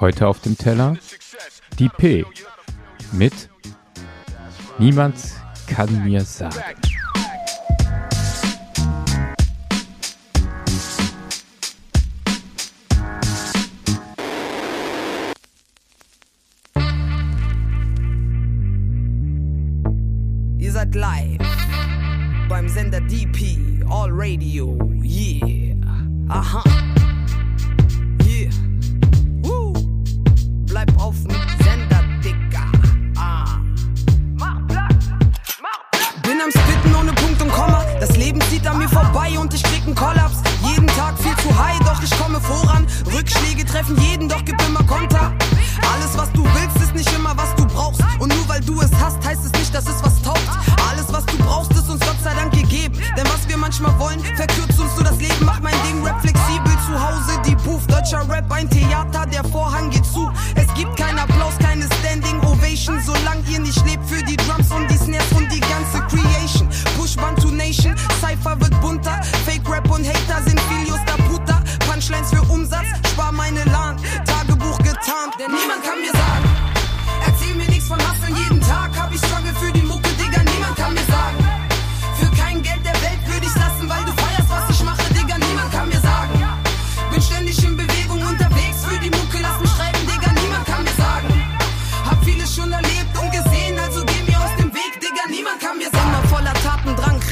Heute auf dem Teller die P mit Niemand kann mir sagen. Ihr seid live beim Sender DP All Radio. Yeah. Aha. Yeah. Woo. Bleib auf dem Solange ihr nicht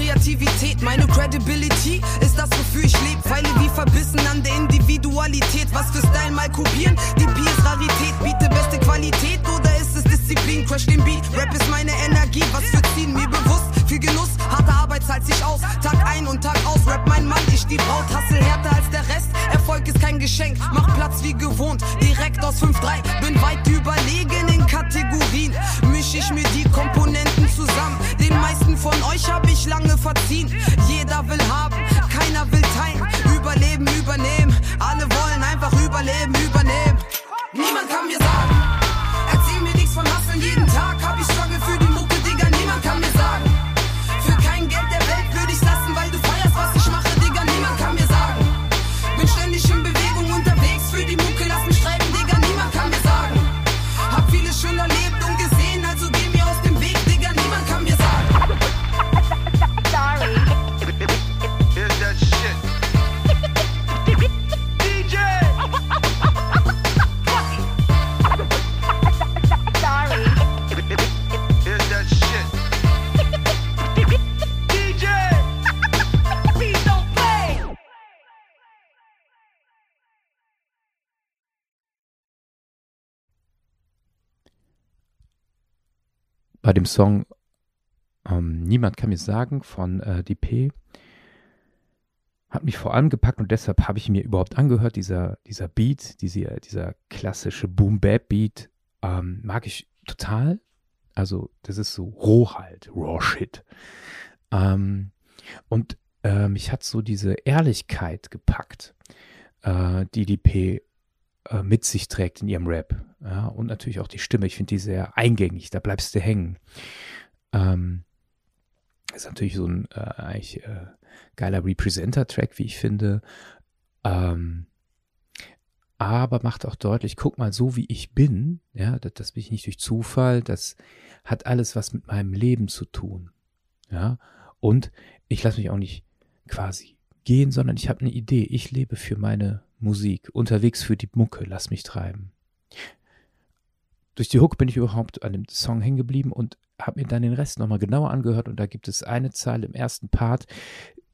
Kreativität, meine Credibility ist das, wofür ich lebe. Pfeile wie verbissen an der Individualität. Was für Style mal kopieren, die P ist Rarität, biete beste Qualität oder ist es Disziplin? Crash den Beat, Rap ist meine Energie, was für Ziehen, mir bewusst. Viel Genuss, harte Arbeit zahlt sich aus. Tag ein und Tag aus, Rap mein Mann, ich die Braut. Hassel härter als der Rest, Erfolg ist kein Geschenk. Mach Platz wie gewohnt, direkt aus 5-3. Bin weit überlegen in Kategorien. Misch ich mir die Komponenten von euch hab ich lange verziehen. Jeder will haben, Bei dem Song ähm, Niemand kann mir sagen von äh, DP hat mich vor allem gepackt und deshalb habe ich mir überhaupt angehört, dieser, dieser Beat, diese, dieser klassische Boom-Bap-Beat, ähm, mag ich total. Also, das ist so roh halt, raw shit. Ähm, und äh, mich hat so diese Ehrlichkeit gepackt, äh, die die P äh, mit sich trägt in ihrem Rap. Ja, und natürlich auch die Stimme. Ich finde die sehr eingängig, da bleibst du hängen. Ähm, ist natürlich so ein äh, eigentlich äh, geiler Representer-Track, wie ich finde. Ähm, aber macht auch deutlich, guck mal, so wie ich bin, ja, das, das bin ich nicht durch Zufall, das hat alles was mit meinem Leben zu tun. Ja, und ich lasse mich auch nicht quasi gehen, sondern ich habe eine Idee. Ich lebe für meine Musik, unterwegs für die Mucke, lass mich treiben. Durch die Hook bin ich überhaupt an dem Song hängen geblieben und habe mir dann den Rest nochmal genauer angehört und da gibt es eine Zahl im ersten Part,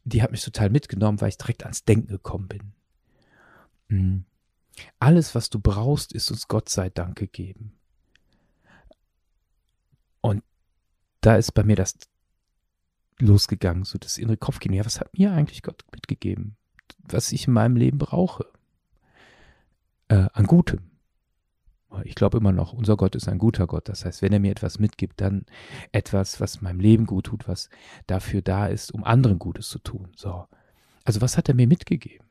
die hat mich total mitgenommen, weil ich direkt ans Denken gekommen bin. Mhm. Alles, was du brauchst, ist uns Gott sei Dank gegeben. Und da ist bei mir das losgegangen, so das innere Kopfkino. Ja, was hat mir eigentlich Gott mitgegeben? Was ich in meinem Leben brauche? Äh, an Gutem. Ich glaube immer noch, unser Gott ist ein guter Gott. Das heißt, wenn er mir etwas mitgibt, dann etwas, was meinem Leben gut tut, was dafür da ist, um anderen Gutes zu tun. So. Also was hat er mir mitgegeben?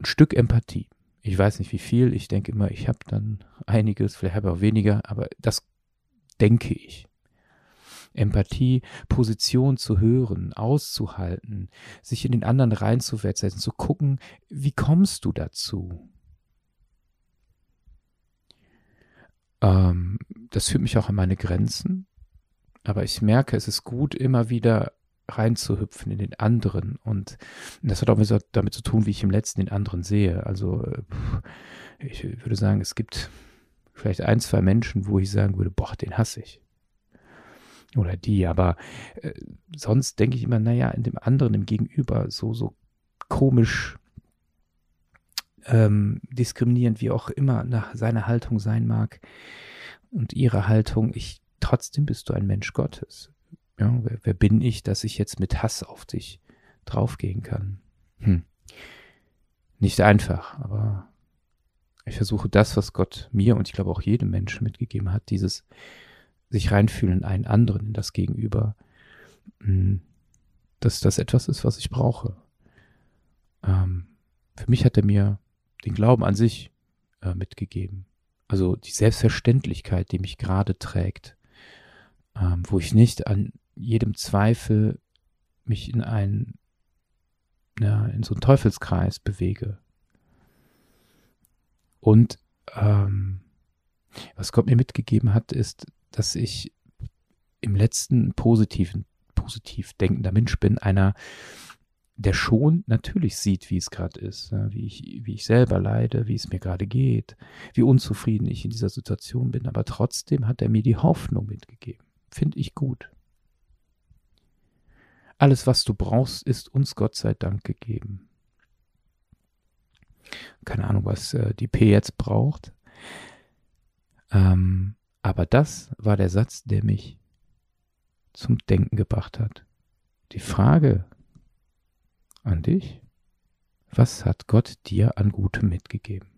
Ein Stück Empathie. Ich weiß nicht wie viel. Ich denke immer, ich habe dann einiges, vielleicht habe ich auch weniger, aber das denke ich. Empathie, Position zu hören, auszuhalten, sich in den anderen reinzuversetzen, zu gucken, wie kommst du dazu? Ähm, das führt mich auch an meine Grenzen, aber ich merke, es ist gut, immer wieder reinzuhüpfen in den anderen. Und das hat auch damit zu tun, wie ich im letzten den anderen sehe. Also äh, ich würde sagen, es gibt vielleicht ein, zwei Menschen, wo ich sagen würde, boah, den hasse ich. Oder die, aber äh, sonst denke ich immer, naja, in dem anderen, im Gegenüber, so, so komisch ähm, diskriminierend, wie auch immer nach seiner Haltung sein mag und ihre Haltung, ich, trotzdem bist du ein Mensch Gottes. Ja, wer, wer, bin ich, dass ich jetzt mit Hass auf dich draufgehen kann? Hm. Nicht einfach, aber ich versuche das, was Gott mir und ich glaube auch jedem Menschen mitgegeben hat, dieses sich reinfühlen in einen anderen, in das Gegenüber, hm, dass das etwas ist, was ich brauche. Ähm, für mich hat er mir den Glauben an sich äh, mitgegeben. Also die Selbstverständlichkeit, die mich gerade trägt, ähm, wo ich nicht an jedem Zweifel mich in einen, ja, in so einen Teufelskreis bewege. Und ähm, was Gott mir mitgegeben hat, ist, dass ich im letzten positiven, positiv denkender Mensch bin, einer, der schon natürlich sieht, wie es gerade ist, wie ich, wie ich selber leide, wie es mir gerade geht, wie unzufrieden ich in dieser Situation bin, aber trotzdem hat er mir die Hoffnung mitgegeben. Finde ich gut. Alles, was du brauchst, ist uns Gott sei Dank gegeben. Keine Ahnung, was äh, die P jetzt braucht. Ähm, aber das war der Satz, der mich zum Denken gebracht hat. Die Frage an dich, was hat Gott dir an Gutem mitgegeben?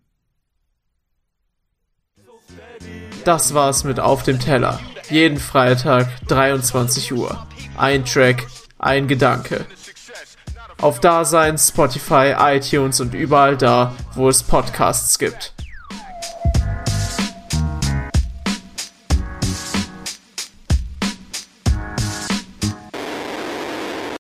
Das war's mit Auf dem Teller. Jeden Freitag 23 Uhr. Ein Track, ein Gedanke. Auf Dasein, Spotify, iTunes und überall da, wo es Podcasts gibt.